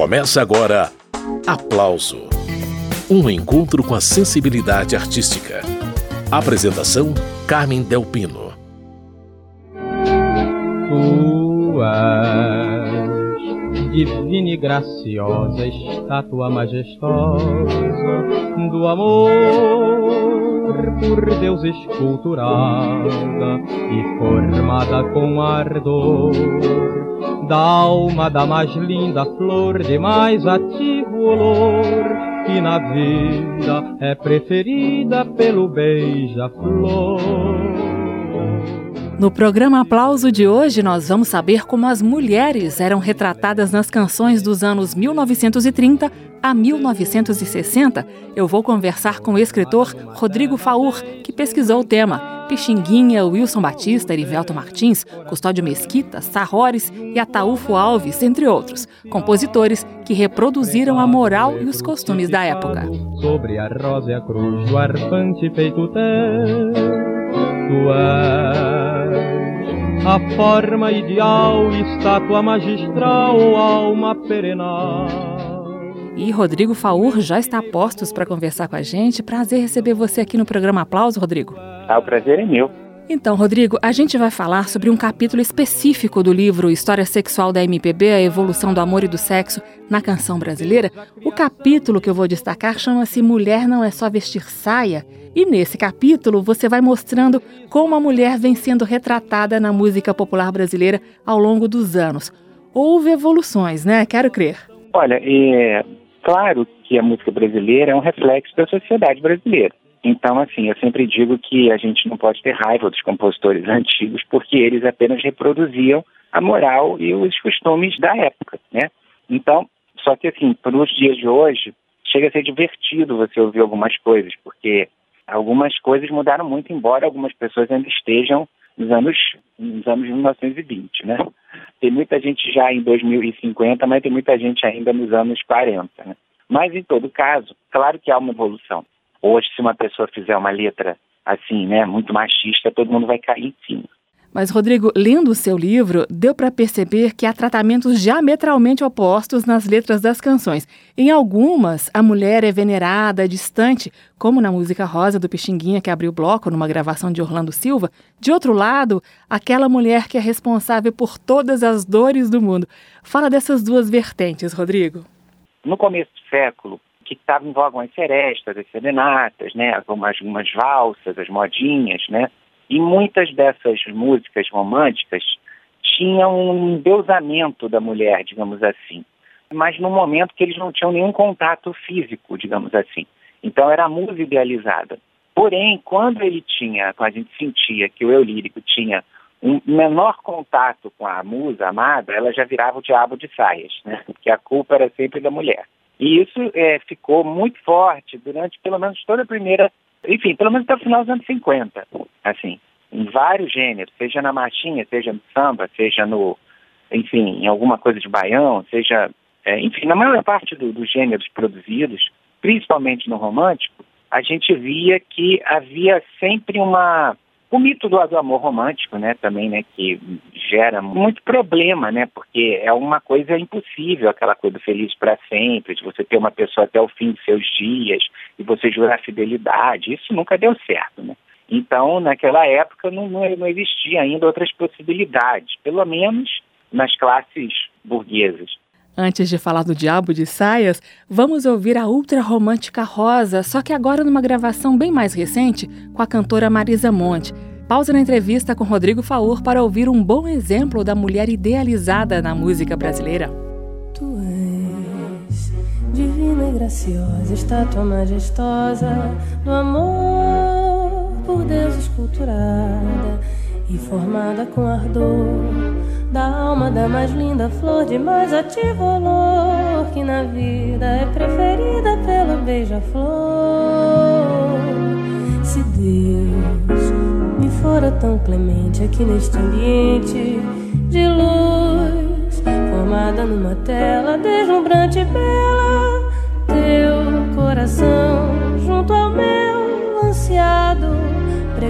Começa agora Aplauso Um encontro com a sensibilidade artística. Apresentação: Carmen Delpino. Tu és divina e graciosa, estátua majestosa do amor por Deus esculturada e formada com ardor da alma da mais linda flor de mais ativo olor que na vida é preferida pelo beija-flor. No programa Aplauso de hoje, nós vamos saber como as mulheres eram retratadas nas canções dos anos 1930 a 1960. Eu vou conversar com o escritor Rodrigo Faur, que pesquisou o tema. Pixinguinha, Wilson Batista, Erivelto Martins, Custódio Mesquita, Sarrores e Ataúfo Alves, entre outros, compositores que reproduziram a moral e os costumes da época. Sobre a rosa e a cruz do arfante feito és a forma ideal, estátua magistral, alma perenal. E Rodrigo Faur já está a postos para conversar com a gente. Prazer receber você aqui no programa Aplauso, Rodrigo. Ah, o prazer é meu. Então, Rodrigo, a gente vai falar sobre um capítulo específico do livro História Sexual da MPB, a evolução do amor e do sexo na canção brasileira. O capítulo que eu vou destacar chama-se Mulher não é só vestir saia. E nesse capítulo você vai mostrando como a mulher vem sendo retratada na música popular brasileira ao longo dos anos. Houve evoluções, né? Quero crer. Olha, é claro que a música brasileira é um reflexo da sociedade brasileira. Então, assim, eu sempre digo que a gente não pode ter raiva dos compositores antigos, porque eles apenas reproduziam a moral e os costumes da época, né? Então, só que assim, para os dias de hoje, chega a ser divertido você ouvir algumas coisas, porque algumas coisas mudaram muito, embora algumas pessoas ainda estejam nos anos, nos anos 1920, né? Tem muita gente já em 2050, mas tem muita gente ainda nos anos 40, né? Mas, em todo caso, claro que há uma evolução. Hoje, se uma pessoa fizer uma letra assim, né, muito machista, todo mundo vai cair em cima. Mas, Rodrigo, lendo o seu livro, deu para perceber que há tratamentos diametralmente opostos nas letras das canções. Em algumas, a mulher é venerada, distante, como na música Rosa do Pixinguinha, que abriu o bloco numa gravação de Orlando Silva. De outro lado, aquela mulher que é responsável por todas as dores do mundo. Fala dessas duas vertentes, Rodrigo. No começo do século, que estava em voga as serestas, as serenatas, né, algumas, algumas valsas, as modinhas, né, e muitas dessas músicas românticas tinham um endeusamento da mulher, digamos assim, mas num momento que eles não tinham nenhum contato físico, digamos assim. Então era a musa idealizada. Porém, quando ele tinha, quando a gente sentia que o eu lírico tinha um menor contato com a musa amada, ela já virava o diabo de saias, né? Porque a culpa era sempre da mulher. E isso é, ficou muito forte durante pelo menos toda a primeira enfim, pelo menos até o final dos anos 50, assim, em vários gêneros, seja na marchinha, seja no samba, seja no, enfim, em alguma coisa de baião, seja, é, enfim, na maior parte do, dos gêneros produzidos, principalmente no romântico, a gente via que havia sempre uma o mito do, amor romântico, né, também, né, que gera muito problema, né, porque é uma coisa impossível, aquela coisa feliz para sempre, de você ter uma pessoa até o fim de seus dias e você jurar fidelidade, isso nunca deu certo, né. Então, naquela época não, não, não existia ainda outras possibilidades, pelo menos nas classes burguesas. Antes de falar do Diabo de Saias, vamos ouvir a ultra romântica Rosa, só que agora numa gravação bem mais recente com a cantora Marisa Monte. Pausa na entrevista com Rodrigo Faur para ouvir um bom exemplo da mulher idealizada na música brasileira. Tu és divina e graciosa, estátua majestosa do amor por Deus esculturada e formada com ardor da alma da mais linda flor de mais ativo olor que na vida é preferida pelo beija-flor. Se Deus me fora tão clemente aqui neste ambiente de luz, formada numa tela deslumbrante bela,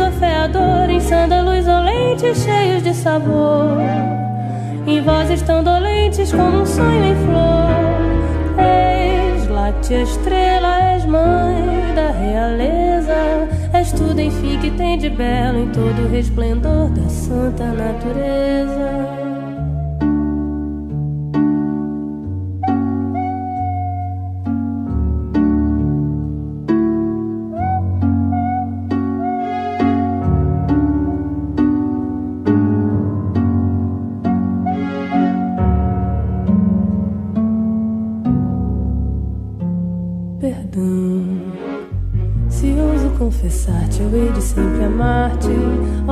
Afeador em sândalos olentes cheios de sabor em vozes tão dolentes como um sonho em flor. Eis, late estrela, és mãe da realeza, és tudo, enfim, que tem de belo em todo o resplendor da santa natureza.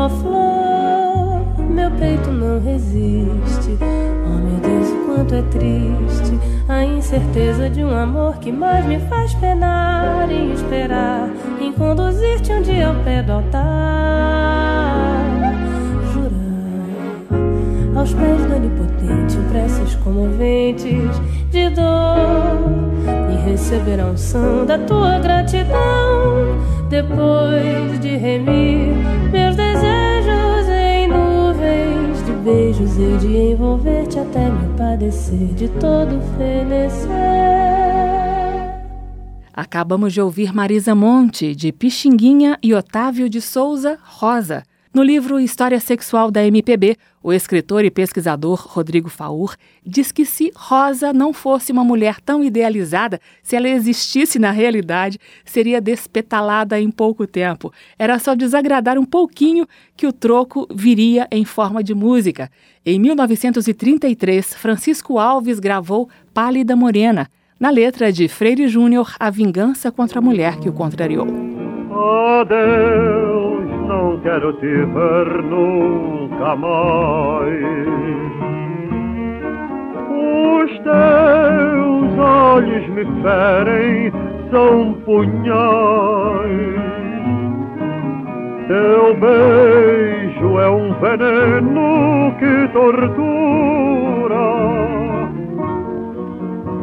Ó oh, flor, meu peito não resiste. Oh meu Deus, o quanto é triste a incerteza de um amor que mais me faz penar e esperar em conduzir-te um dia ao pé do altar. Jurar aos pés do onipotente preces comoventes de dor e receber a unção da tua gratidão depois de remir beijos, e de envolver-te até me padecer de todo fenecer. Acabamos de ouvir Marisa Monte, de Pixinguinha, e Otávio de Souza Rosa. No livro História Sexual da MPB, o escritor e pesquisador Rodrigo Faur diz que se Rosa não fosse uma mulher tão idealizada, se ela existisse na realidade, seria despetalada em pouco tempo. Era só desagradar um pouquinho que o troco viria em forma de música. Em 1933, Francisco Alves gravou Pálida Morena, na letra de Freire Júnior, A Vingança contra a Mulher que o contrariou. Adeus não quero te ver nunca mais. Os teus olhos me ferem, são punhais. Teu beijo é um veneno que tortura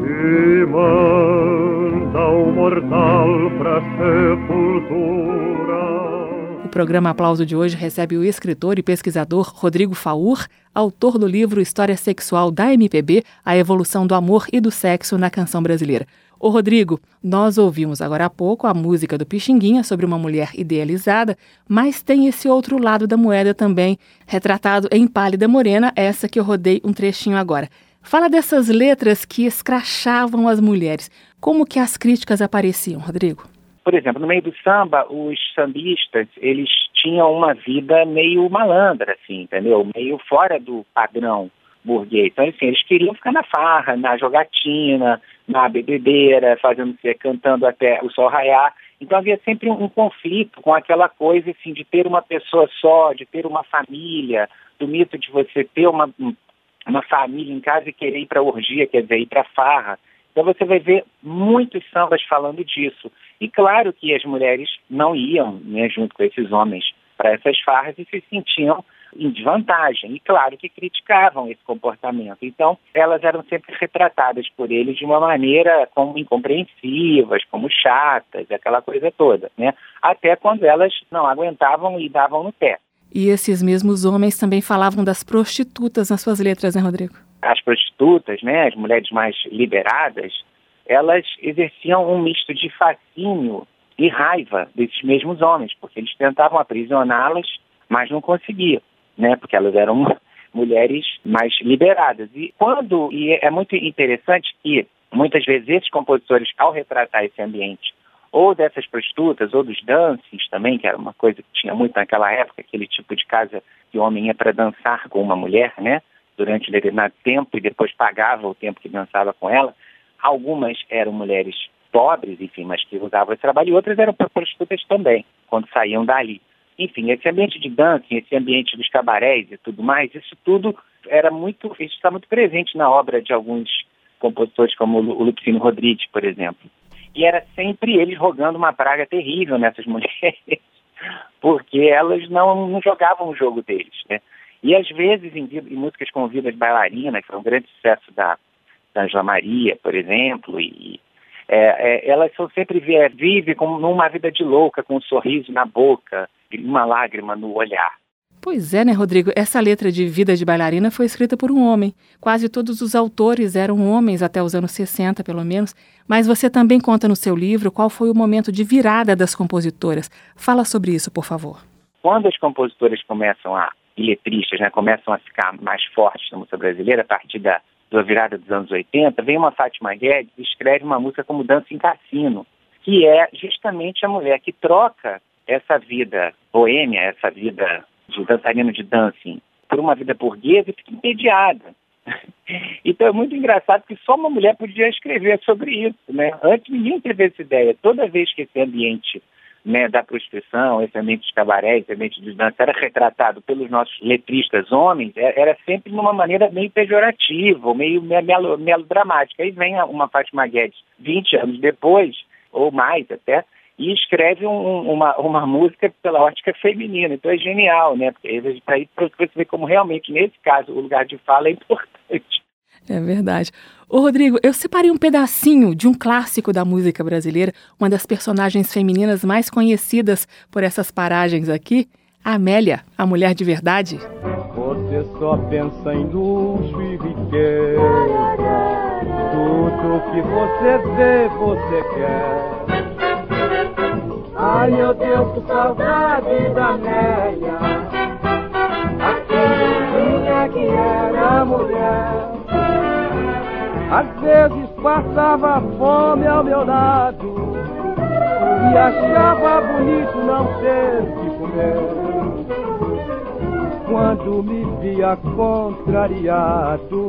e manda o mortal pra sepultura. O programa Aplauso de hoje recebe o escritor e pesquisador Rodrigo Faur, autor do livro História Sexual da MPB, A Evolução do Amor e do Sexo na Canção Brasileira. Ô Rodrigo, nós ouvimos agora há pouco a música do Pixinguinha sobre uma mulher idealizada, mas tem esse outro lado da moeda também, retratado em Pálida Morena, essa que eu rodei um trechinho agora. Fala dessas letras que escrachavam as mulheres. Como que as críticas apareciam, Rodrigo? por exemplo, no meio do samba, os sambistas, eles tinham uma vida meio malandra, assim, entendeu? Meio fora do padrão burguês. Então, assim, eles queriam ficar na farra, na jogatina, na bebedeira, fazendo cantando até o sol raiar. Então havia sempre um, um, conflito com aquela coisa assim de ter uma pessoa só, de ter uma família, do mito de você ter uma, uma família em casa e querer ir para orgia, quer dizer, ir para farra. Então você vai ver muitos sambas falando disso. E claro que as mulheres não iam né, junto com esses homens para essas farras e se sentiam em desvantagem. E claro que criticavam esse comportamento. Então, elas eram sempre retratadas por eles de uma maneira como incompreensivas, como chatas, aquela coisa toda, né? Até quando elas não aguentavam e davam no pé. E esses mesmos homens também falavam das prostitutas nas suas letras, né, Rodrigo? As prostitutas, né, as mulheres mais liberadas, elas exerciam um misto de fascínio e raiva desses mesmos homens, porque eles tentavam aprisioná-las, mas não conseguiam, né, porque elas eram mulheres mais liberadas. E quando e é muito interessante que muitas vezes esses compositores, ao retratar esse ambiente, ou dessas prostitutas, ou dos dances também, que era uma coisa que tinha muito naquela época, aquele tipo de casa que o homem ia para dançar com uma mulher, né? Durante determinado tempo e depois pagava o tempo que dançava com ela. Algumas eram mulheres pobres, enfim, mas que usavam esse trabalho, e outras eram prostitutas também, quando saíam dali. Enfim, esse ambiente de dança, esse ambiente dos cabarés e tudo mais, isso tudo era muito, isso está muito presente na obra de alguns compositores como o Lupicino Rodrigues, por exemplo. E era sempre eles rogando uma praga terrível nessas mulheres, porque elas não, não jogavam o jogo deles, né? E às vezes em, em músicas com vidas bailarinas, que foi um grande sucesso da, da Angela Maria, por exemplo, e é, é, elas são sempre vivem como numa vida de louca, com um sorriso na boca, uma lágrima no olhar. Pois é, né, Rodrigo? Essa letra de Vida de Bailarina foi escrita por um homem. Quase todos os autores eram homens até os anos 60, pelo menos. Mas você também conta no seu livro qual foi o momento de virada das compositoras. Fala sobre isso, por favor. Quando as compositoras começam a, e letristas, né, começam a ficar mais fortes na música brasileira, a partir da, da virada dos anos 80, vem uma Fátima Guedes e escreve uma música como Dança em Cassino, que é justamente a mulher que troca essa vida boêmia, essa vida de dançarino de dancing, por uma vida burguesa e fica entediada. Então é muito engraçado que só uma mulher podia escrever sobre isso, né? Antes ninguém teve essa ideia. Toda vez que esse ambiente né, da prostituição, esse ambiente de cabaré, esse ambiente de dança era retratado pelos nossos letristas homens, é, era sempre de uma maneira meio pejorativa, meio melodramática. Aí vem uma Fátima Guedes, 20 anos depois, ou mais até, e escreve um, uma, uma música pela ótica feminina. Então é genial, né? Porque aí você vê como realmente, nesse caso, o lugar de fala é importante. É verdade. Ô Rodrigo, eu separei um pedacinho de um clássico da música brasileira, uma das personagens femininas mais conhecidas por essas paragens aqui, Amélia, a mulher de verdade. Você só pensa em luxo e riqueza. Tudo que você vê, você quer. Ai meu Deus, que saudade da Amélia. Aquela que era mulher. Às vezes passava fome ao meu lado e achava bonito não ter que comer. Quando me via contrariado,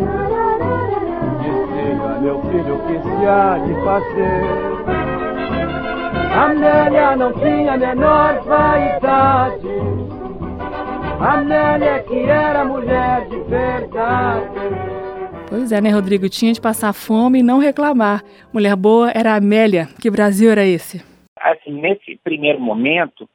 dizia meu filho o que se há de fazer. Amélia não tinha a menor vaidade. Amélia que era mulher de verdade. Pois é, né, Rodrigo? Tinha de passar fome e não reclamar. Mulher boa era a Amélia. Que Brasil era esse? Assim, nesse primeiro momento,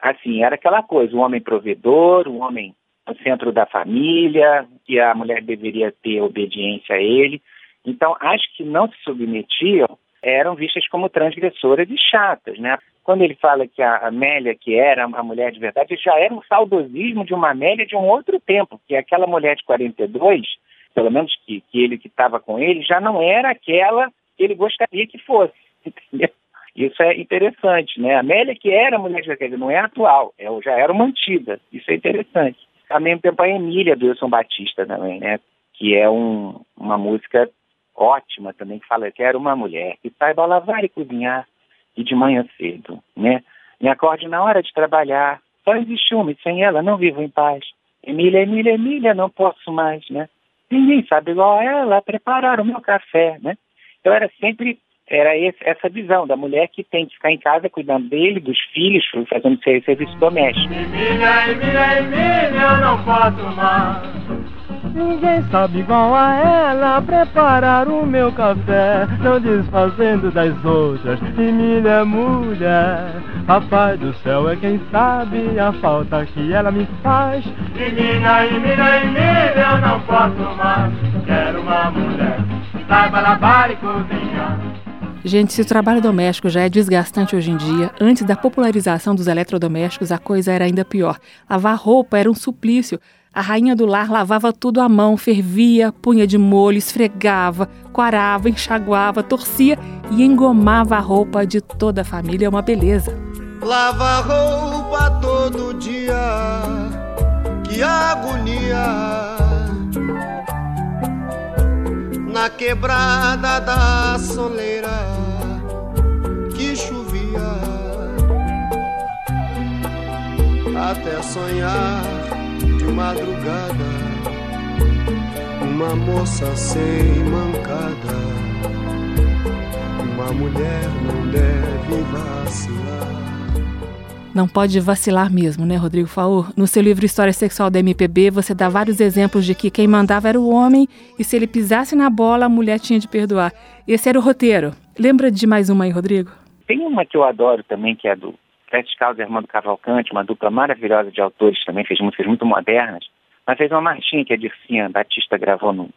assim, era aquela coisa, o homem provedor, o homem no centro da família, que a mulher deveria ter obediência a ele. Então, as que não se submetiam eram vistas como transgressoras e chatas, né? Quando ele fala que a Amélia, que era a mulher de verdade, já era um saudosismo de uma Amélia de um outro tempo, que aquela mulher de 42 pelo menos que, que ele que estava com ele, já não era aquela que ele gostaria que fosse. Isso é interessante, né? A Amélia, que era mulher de verdade, não é atual, é, já era mantida. Isso é interessante. Ao mesmo tempo, a Emília do Wilson Batista também, né? Que é um, uma música ótima também, que fala que era uma mulher que saiba lavar e cozinhar e de manhã cedo, né? Me acorde na hora de trabalhar, só existe uma e sem ela não vivo em paz. Emília, Emília, Emília, não posso mais, né? Ninguém sabe igual ela preparar o meu café, né? Então era sempre era esse, essa visão da mulher que tem que ficar em casa cuidando dele, dos filhos, fazendo serviço doméstico. Emília, Emília, Emília, eu não posso mais. Ninguém sabe igual a ela preparar o meu café, não desfazendo das outras. Emília é mulher, Papai do céu é quem sabe a falta que ela me faz. Emília, Emília, Emília, eu não posso mais. Quero uma mulher que saiba lavar e cozinhar. Gente, se o trabalho doméstico já é desgastante hoje em dia, antes da popularização dos eletrodomésticos a coisa era ainda pior. Lavar roupa era um suplício. A rainha do lar lavava tudo à mão, fervia, punha de molho, esfregava, quarava, enxaguava, torcia e engomava a roupa de toda a família. É uma beleza. Lava roupa todo dia, que agonia. Na quebrada da soleira que chovia, até sonhar madrugada, uma moça sem mancada, uma mulher não deve vacilar. Não pode vacilar mesmo, né, Rodrigo Faur? No seu livro História Sexual da MPB, você dá vários exemplos de que quem mandava era o homem e se ele pisasse na bola, a mulher tinha de perdoar. Esse era o roteiro. Lembra de mais uma aí, Rodrigo? Tem uma que eu adoro também, que é do Sete Carlos e Armando Cavalcante, uma dupla maravilhosa de autores também, fez músicas muito modernas, mas fez uma marchinha que a Dircinha Batista gravou no...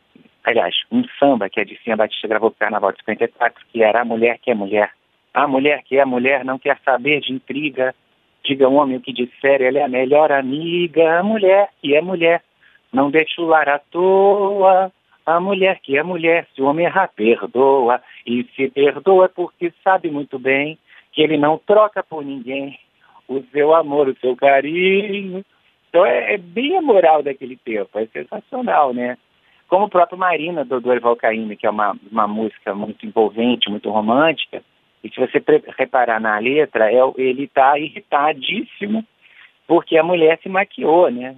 Aliás, um samba que a Dircinha Batista gravou para o Carnaval de 54, que era A Mulher que é Mulher. A mulher que é mulher não quer saber de intriga, Diga ao homem o que disser, ela é a melhor amiga. A mulher que é mulher, não deixa o lar à toa. A mulher que é mulher, se o homem errar, perdoa. E se perdoa porque sabe muito bem que ele não troca por ninguém o seu amor, o seu carinho. Então é, é bem a moral daquele tempo, é sensacional, né? Como o próprio Marina, do Dorival Caymmi, que é uma, uma música muito envolvente, muito romântica, e se você reparar na letra, é, ele está irritadíssimo porque a mulher se maquiou, né?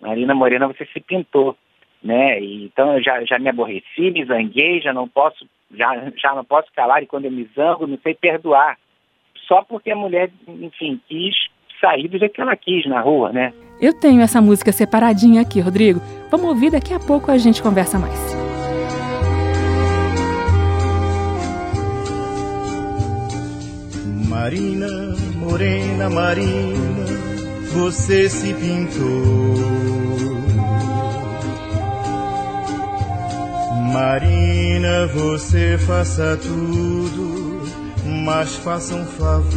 Marina Morena, você se pintou, né? E, então eu já, já me aborreci, me zanguei, já não posso, já, já não posso calar e quando eu me zango, não sei perdoar. Só porque a mulher, enfim, quis sair do jeito que ela quis na rua, né? Eu tenho essa música separadinha aqui, Rodrigo. Vamos ouvir daqui a pouco a gente conversa mais. Marina, morena Marina, você se pintou. Marina, você faça tudo, mas faça um favor.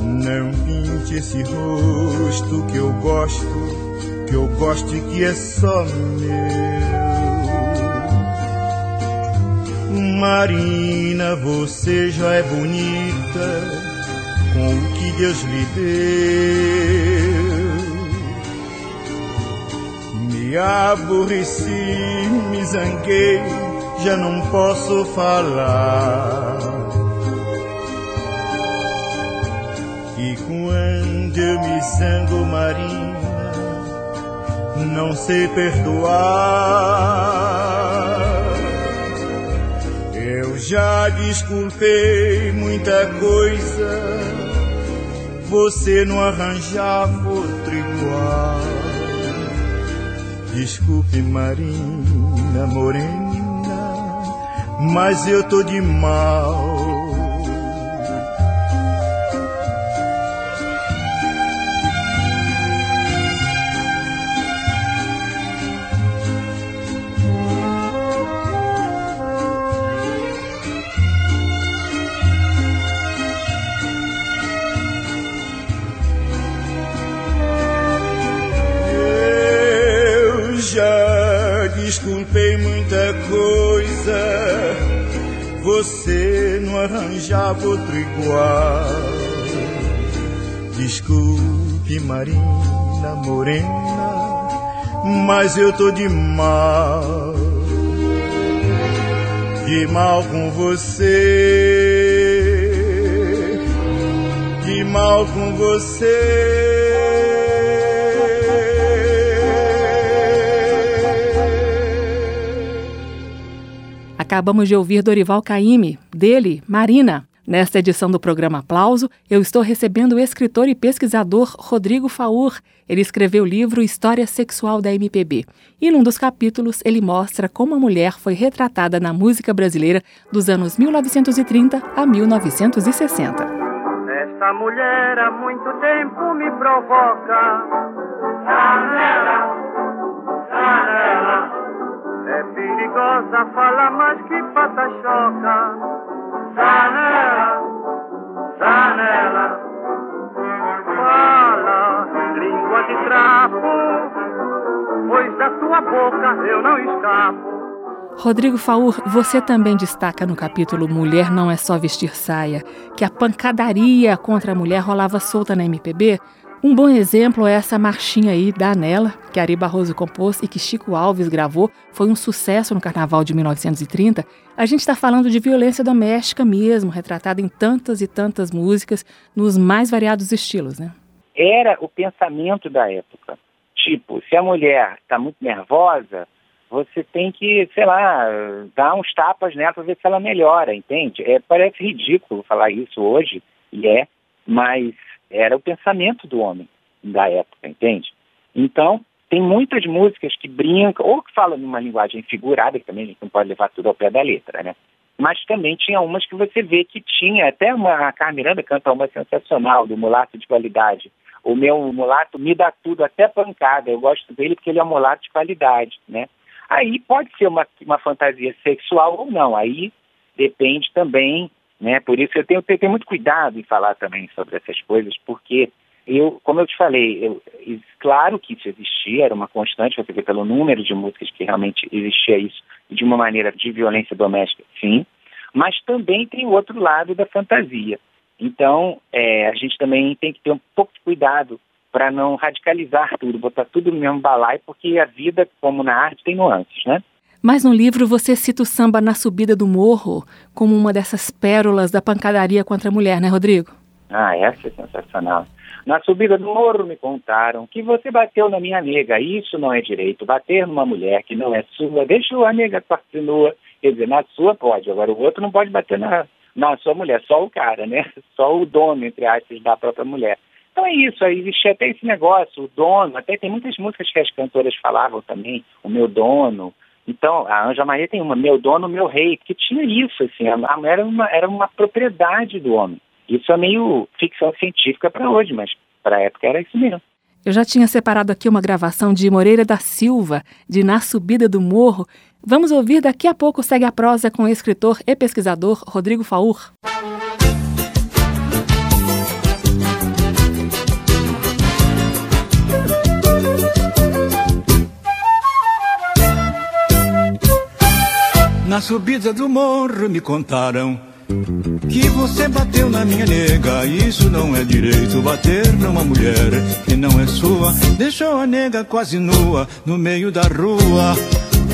Não pinte esse rosto que eu gosto, que eu gosto e que é só meu. Marina, você já é bonita com o que Deus lhe deu. Me aborreci, me zanguei, já não posso falar. E quando eu me zango, Marina, não sei perdoar. Já desculpei muita coisa, você não arranjava outro igual. Desculpe, Marina Morena, mas eu tô de mal. Arranjava outro igual. Desculpe, Marina Morena, mas eu tô de mal. De mal com você, de mal com você. Acabamos de ouvir Dorival Caymmi, dele, Marina. Nesta edição do programa Aplauso, eu estou recebendo o escritor e pesquisador Rodrigo Faur. Ele escreveu o livro História Sexual da MPB. E num dos capítulos, ele mostra como a mulher foi retratada na música brasileira dos anos 1930 a 1960. Esta mulher há muito tempo me provoca. Janela, janela. É perigosa, fala mais que pata-choca. Janela, janela. Fala, língua de trapo, pois da sua boca eu não escapo. Rodrigo Faur, você também destaca no capítulo Mulher Não É Só Vestir Saia que a pancadaria contra a mulher rolava solta na MPB um bom exemplo é essa marchinha aí da Anela, que Ari Barroso compôs e que Chico Alves gravou, foi um sucesso no Carnaval de 1930. A gente está falando de violência doméstica mesmo, retratada em tantas e tantas músicas, nos mais variados estilos, né? Era o pensamento da época. Tipo, se a mulher está muito nervosa, você tem que, sei lá, dar uns tapas nela para ver se ela melhora, entende? É, parece ridículo falar isso hoje, e é, mas era o pensamento do homem da época, entende? Então, tem muitas músicas que brincam, ou que falam numa linguagem figurada, que também a gente não pode levar tudo ao pé da letra, né? Mas também tinha umas que você vê que tinha, até uma, a Carmiranda canta uma sensacional, do Mulato de Qualidade. O meu mulato me dá tudo, até pancada. Eu gosto dele porque ele é um mulato de qualidade, né? Aí pode ser uma, uma fantasia sexual ou não, aí depende também, né? Por isso eu tenho, eu tenho muito cuidado em falar também sobre essas coisas, porque eu, como eu te falei, eu, claro que isso existia, era uma constante, você vê pelo número de músicas que realmente existia isso, de uma maneira de violência doméstica, sim, mas também tem o outro lado da fantasia. Então, é, a gente também tem que ter um pouco de cuidado para não radicalizar tudo, botar tudo no mesmo balai, porque a vida, como na arte, tem nuances, né? Mas no livro você cita o samba na subida do morro como uma dessas pérolas da pancadaria contra a mulher, né, Rodrigo? Ah, essa é sensacional. Na subida do morro me contaram que você bateu na minha nega. Isso não é direito. Bater numa mulher que não é sua, deixou a nega nua. Quer dizer, na sua pode, agora o outro não pode bater na, na sua mulher, só o cara, né? Só o dono, entre aspas, da própria mulher. Então é isso, aí existia até esse negócio, o dono, até tem muitas músicas que as cantoras falavam também, o meu dono. Então, a Anja Maria tem uma, meu dono, meu rei, que tinha isso, assim, a, a era uma, era uma propriedade do homem. Isso é meio ficção científica para hoje, mas para a época era isso mesmo. Eu já tinha separado aqui uma gravação de Moreira da Silva, de Na Subida do Morro. Vamos ouvir daqui a pouco segue a prosa com o escritor e pesquisador Rodrigo Faur. Na subida do morro me contaram que você bateu na minha nega. Isso não é direito, bater numa mulher que não é sua. Deixou a nega quase nua no meio da rua.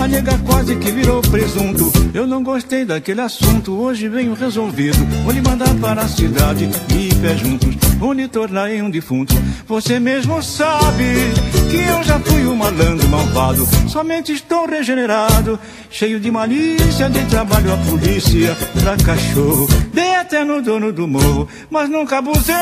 A nega quase que virou presunto. Eu não gostei daquele assunto. Hoje venho resolvido. Vou lhe mandar para a cidade e pé juntos. Vou lhe tornar em um defunto. Você mesmo sabe que eu já fui um malandro malvado. Somente estou regenerado, cheio de malícia. De trabalho a polícia pra cachorro. Dei até no dono do morro, mas nunca abusei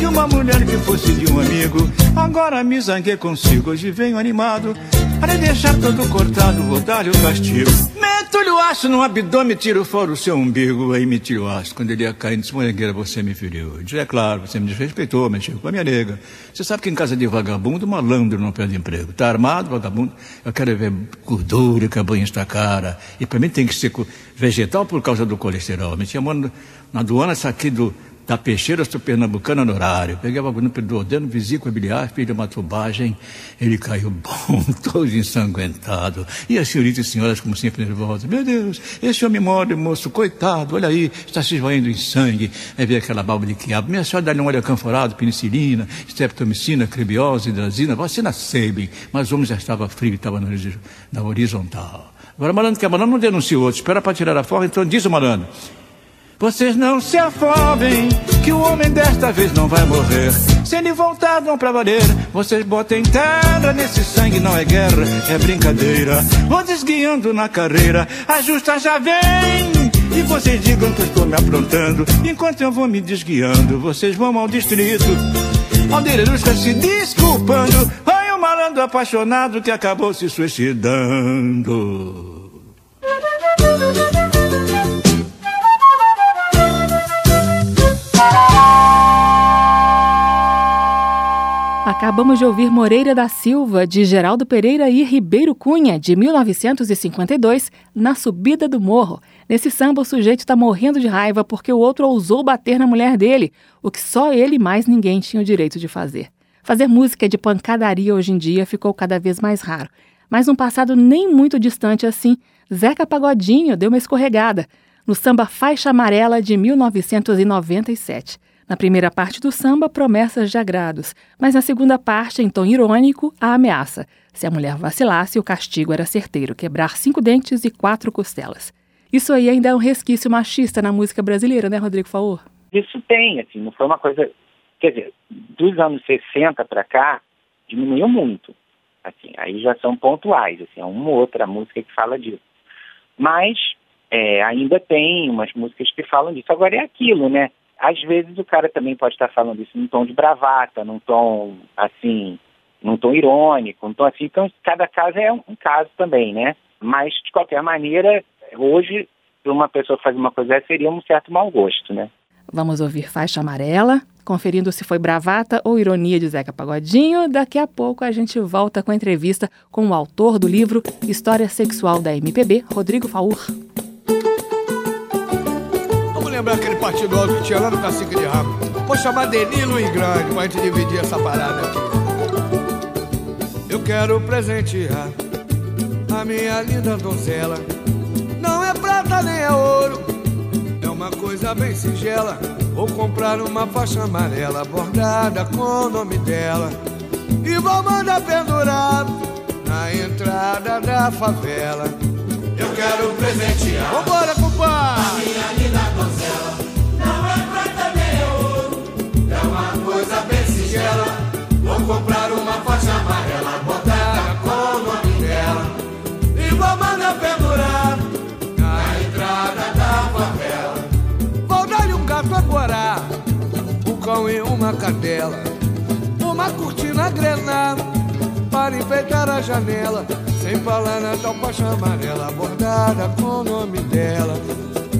de uma mulher que fosse de um amigo. Agora me zanguei consigo. Hoje venho animado para deixar todo cortado, dar-lhe o castigo. Meto-lhe o aço no abdômen, tiro fora o seu umbigo. Aí meti o aço. Quando ele ia cair, disse, você me feriu. Eu disse, é claro, você me desrespeitou, mexeu com a minha nega. Você sabe que em casa de vagabundo, malandro não perde emprego. Tá armado, vagabundo? Eu quero ver gordura que banha está cara. E para mim tem que ser vegetal por causa do colesterol. Me chamou na aduana, isso aqui do da peixeira pernambucana no horário. Peguei o bagulho do ordeno, vesícula biliar, fiz uma tubagem, ele caiu bom, todo ensanguentado. E as senhoritas e senhoras, como sempre, nervosas. Meu Deus, esse homem morre, moço, coitado, olha aí, está se esvaindo em sangue. Aí veio aquela balba de quiabo. Minha senhora dá-lhe um óleo canforado, penicilina, streptomicina, cribiose, hidrazina, vacina Sabin. Mas o homem já estava frio, estava na horizontal. Agora, malandro que é malandro, não denuncia o outro, espera para tirar a forma, então diz o malandro. Vocês não se afobem, que o homem desta vez não vai morrer. Se ele voltar, não pra valer. Vocês botem terra nesse sangue, não é guerra, é brincadeira. Vão desguiando na carreira, a justa já vem. E vocês digam que eu estou me aprontando. Enquanto eu vou me desguiando, vocês vão ao distrito. Aldeirusca se desculpando. Ai, um malandro apaixonado que acabou se suicidando. Acabamos de ouvir Moreira da Silva, de Geraldo Pereira e Ribeiro Cunha, de 1952, na subida do morro. Nesse samba, o sujeito está morrendo de raiva porque o outro ousou bater na mulher dele, o que só ele e mais ninguém tinha o direito de fazer. Fazer música de pancadaria hoje em dia ficou cada vez mais raro. Mas num passado nem muito distante assim, Zeca Pagodinho deu uma escorregada no samba Faixa Amarela de 1997. Na primeira parte do samba, promessas de agrados, mas na segunda parte, em tom irônico, a ameaça. Se a mulher vacilasse, o castigo era certeiro, quebrar cinco dentes e quatro costelas. Isso aí ainda é um resquício machista na música brasileira, né, Rodrigo Faur? Isso tem, assim, não foi uma coisa... Quer dizer, dos anos 60 para cá, diminuiu muito. Assim, aí já são pontuais, assim, é uma ou outra música que fala disso. Mas é, ainda tem umas músicas que falam disso. Agora é aquilo, né? Às vezes o cara também pode estar falando isso num tom de bravata, num tom assim, num tom irônico, num tom assim. Então, cada caso é um, um caso também, né? Mas, de qualquer maneira, hoje, uma pessoa fazer uma coisa seria um certo mau gosto, né? Vamos ouvir Faixa Amarela, conferindo se foi bravata ou ironia de Zeca Pagodinho. Daqui a pouco a gente volta com a entrevista com o autor do livro História Sexual da MPB, Rodrigo Faur. Vamos lembrar aquele que tinha lá no Cacique de Rabo. Vou chamar Denilo e Grande pra gente dividir essa parada aqui. Eu quero presentear a minha linda donzela. Não é prata nem é ouro uma coisa bem singela. Vou comprar uma faixa amarela bordada com o nome dela. E vou mandar pendurar na entrada da favela. Eu quero presentear. Vambora, pendurar na entrada da favela. Gato agora, um cão e uma cadela, uma cortina grená para enfeitar a janela, sem falar na faixa amarela bordada com o nome dela,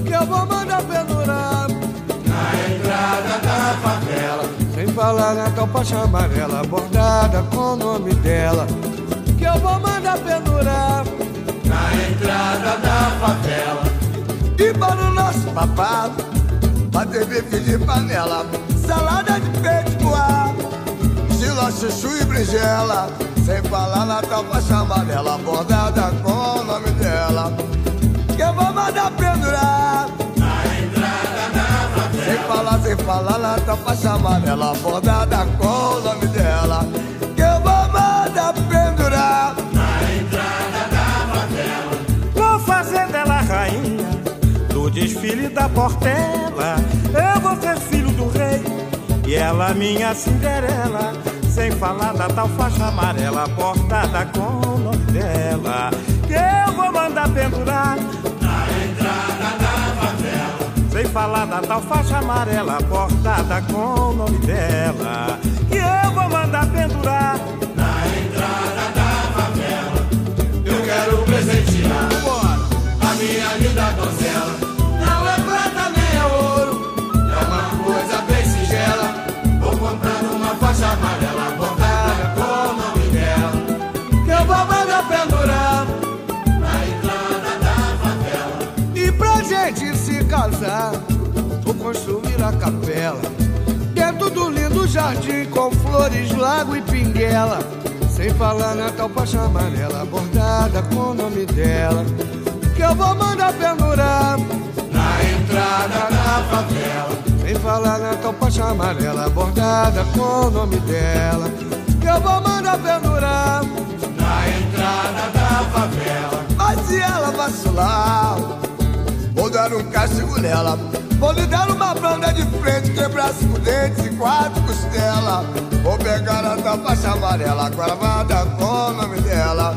que eu vou mandar pendurar na entrada da favela, sem falar na faixa amarela bordada com o nome dela, que eu vou mandar pendurar entrada da favela. E para o nosso papado bater bife de panela, salada de peito coado, estilo chuchu e brinjela, sem falar na tal faixa amarela, bordada com o nome dela, que eu vou mandar pendurar. Na entrada da favela. Sem falar, sem falar na tal faixa amarela, bordada Portela. Eu vou ser filho do rei e ela minha Cinderela. Sem falar da tal faixa amarela bordada com dela. Que eu vou mandar pendurar na entrada da favela. Sem falar da tal faixa amarela bordada com o nome dela. Que eu vou mandar pendurar na entrada da favela. Eu quero presentear construir a capela. Dentro do lindo jardim com flores, lago e pinguela. Sem falar na tal faixa amarela bordada com o nome dela. Que eu vou mandar pendurar na entrada da favela. Sem falar na tal faixa amarela bordada com o nome dela. Que eu vou mandar pendurar na entrada da favela. Mas se ela vacilar, vou dar um castigo nela. Vou lhe dar uma banda de frente, quebrar cinco dentes e quatro costelas. Vou pegar a tal faixa amarela gravada com o nome dela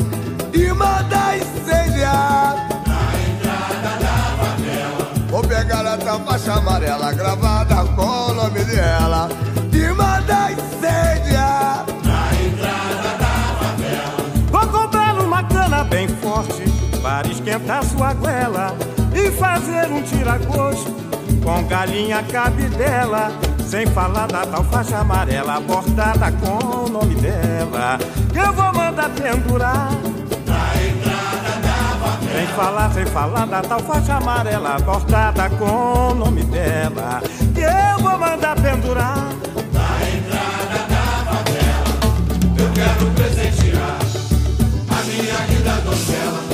e mandar incendiar. Na entrada da favela. Vou pegar a tal faixa amarela gravada com o nome dela e mandar incendiar. Na entrada da favela. Vou comprar uma cana bem forte para esquentar sua goela e fazer um tiragosto com galinha cabidela. Sem falar da tal faixa amarela bordada com o nome dela. Eu vou mandar pendurar na entrada da favela. Sem falar, sem falar da tal faixa amarela bordada com o nome dela. Eu vou mandar pendurar na entrada da favela. Eu quero presentear a minha linda donzela.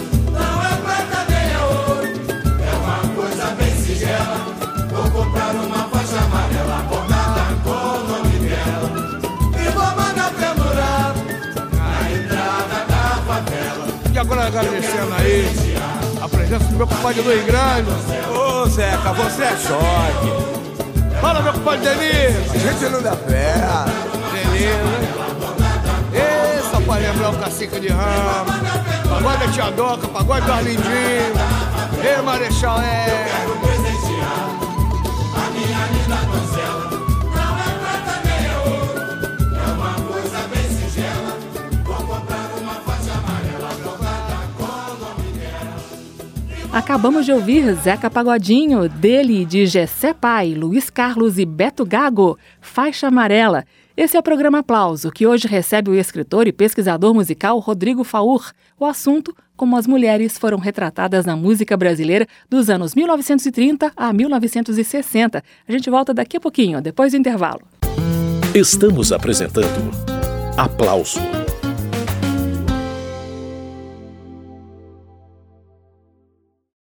Comprar uma faixa amarela bordada com o nome dela. E vou mandar pendurar na entrada da favela. E agora agradecendo aí a presença do meu compadre Luiz Grande. Ô Zeca, você é choque. Fala, meu compadre Denise. A gente não dá pé. Beleza. Essa pra lembrar o cacique de ramo. Pagode da Tia Doca, pagode do Arlindinho. Ei, Marechal, é. Acabamos de ouvir Zeca Pagodinho, dele de Gessé Pai, Luiz Carlos e Beto Gago, Faixa Amarela. Esse é o programa Aplauso, que hoje recebe o escritor e pesquisador musical Rodrigo Faur. O assunto, como as mulheres foram retratadas na música brasileira dos anos 1930 a 1960. A gente volta daqui a pouquinho, depois do intervalo. Estamos apresentando Aplauso